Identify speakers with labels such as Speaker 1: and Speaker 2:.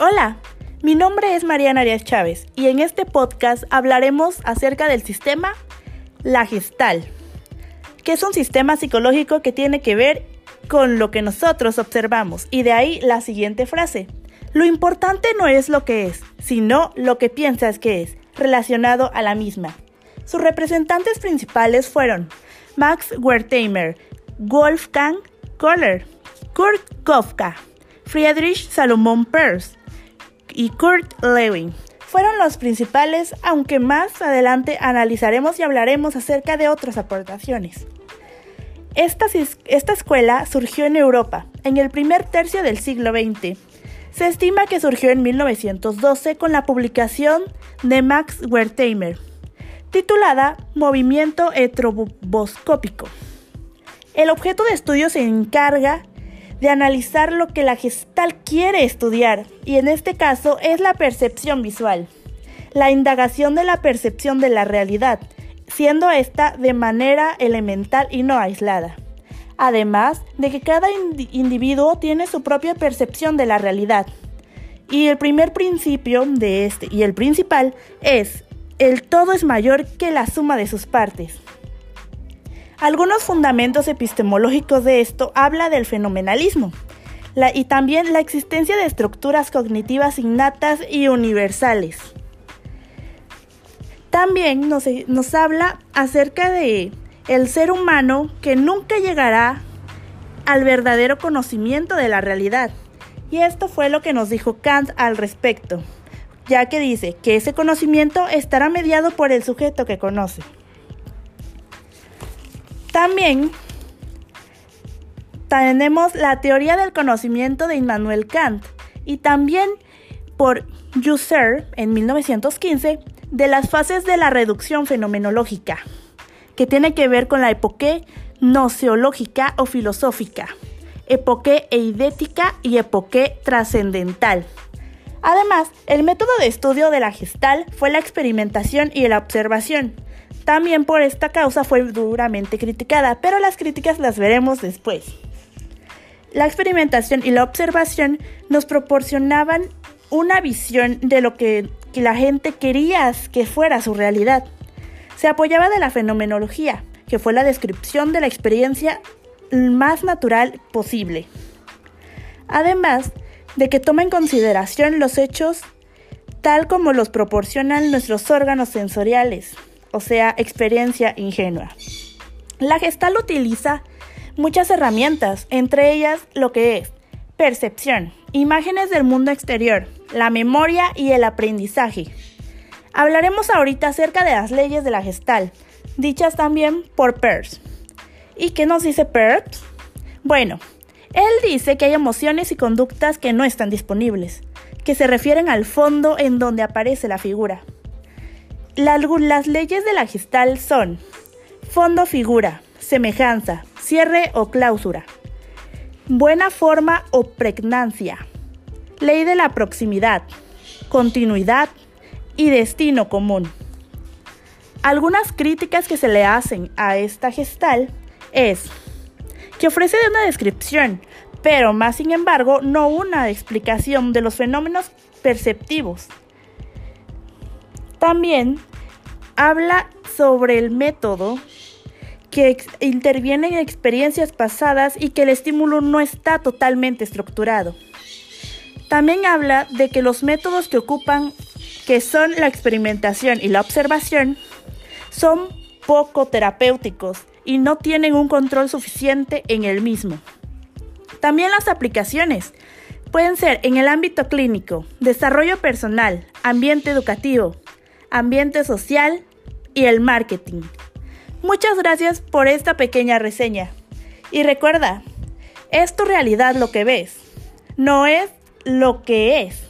Speaker 1: Hola, mi nombre es Mariana Arias Chávez y en este podcast hablaremos acerca del sistema La Gestal, que es un sistema psicológico que tiene que ver con lo que nosotros observamos y de ahí la siguiente frase. Lo importante no es lo que es, sino lo que piensas que es, relacionado a la misma. Sus representantes principales fueron Max Wertheimer, Wolfgang Kohler, Kurt Kofka, Friedrich Salomon Peirce y Kurt Lewin. Fueron los principales, aunque más adelante analizaremos y hablaremos acerca de otras aportaciones. Esta, esta escuela surgió en Europa en el primer tercio del siglo XX. Se estima que surgió en 1912 con la publicación de Max Wertheimer, titulada Movimiento Etroboscópico. El objeto de estudio se encarga de analizar lo que la gestal quiere estudiar, y en este caso es la percepción visual, la indagación de la percepción de la realidad, siendo esta de manera elemental y no aislada. Además de que cada individuo tiene su propia percepción de la realidad. Y el primer principio de este y el principal es el todo es mayor que la suma de sus partes. Algunos fundamentos epistemológicos de esto habla del fenomenalismo y también la existencia de estructuras cognitivas innatas y universales. También nos, nos habla acerca de el ser humano que nunca llegará al verdadero conocimiento de la realidad. Y esto fue lo que nos dijo Kant al respecto, ya que dice que ese conocimiento estará mediado por el sujeto que conoce. También tenemos la teoría del conocimiento de Immanuel Kant y también por Husserl en 1915 de las fases de la reducción fenomenológica, que tiene que ver con la epoque noceológica o filosófica, epoque eidética y epoque trascendental. Además, el método de estudio de la gestal fue la experimentación y la observación, también por esta causa fue duramente criticada, pero las críticas las veremos después. La experimentación y la observación nos proporcionaban una visión de lo que, la gente quería que fuera su realidad. Se apoyaba de la fenomenología, que fue la descripción de la experiencia más natural posible. Además de que toma en consideración los hechos tal como los proporcionan nuestros órganos sensoriales o sea, experiencia ingenua. La gestal utiliza muchas herramientas, entre ellas lo que es percepción, imágenes del mundo exterior, la memoria y el aprendizaje. Hablaremos ahorita acerca de las leyes de la gestal, dichas también por Peirce. ¿Y qué nos dice Peirce? Bueno, él dice que hay emociones y conductas que no están disponibles, que se refieren al fondo en donde aparece la figura. Las leyes de la gestal son fondo figura, semejanza, cierre o clausura, buena forma o pregnancia, ley de la proximidad, continuidad y destino común. Algunas críticas que se le hacen a esta gestal es que ofrece una descripción, pero más sin embargo no una explicación de los fenómenos perceptivos también habla sobre el método que interviene en experiencias pasadas y que el estímulo no está totalmente estructurado. También habla de que los métodos que ocupan, que son la experimentación y la observación, son poco terapéuticos y no tienen un control suficiente en el mismo. También las aplicaciones pueden ser en el ámbito clínico, desarrollo personal, ambiente educativo, ambiente social y el marketing. Muchas gracias por esta pequeña reseña. Y recuerda, es tu realidad lo que ves, no es lo que es.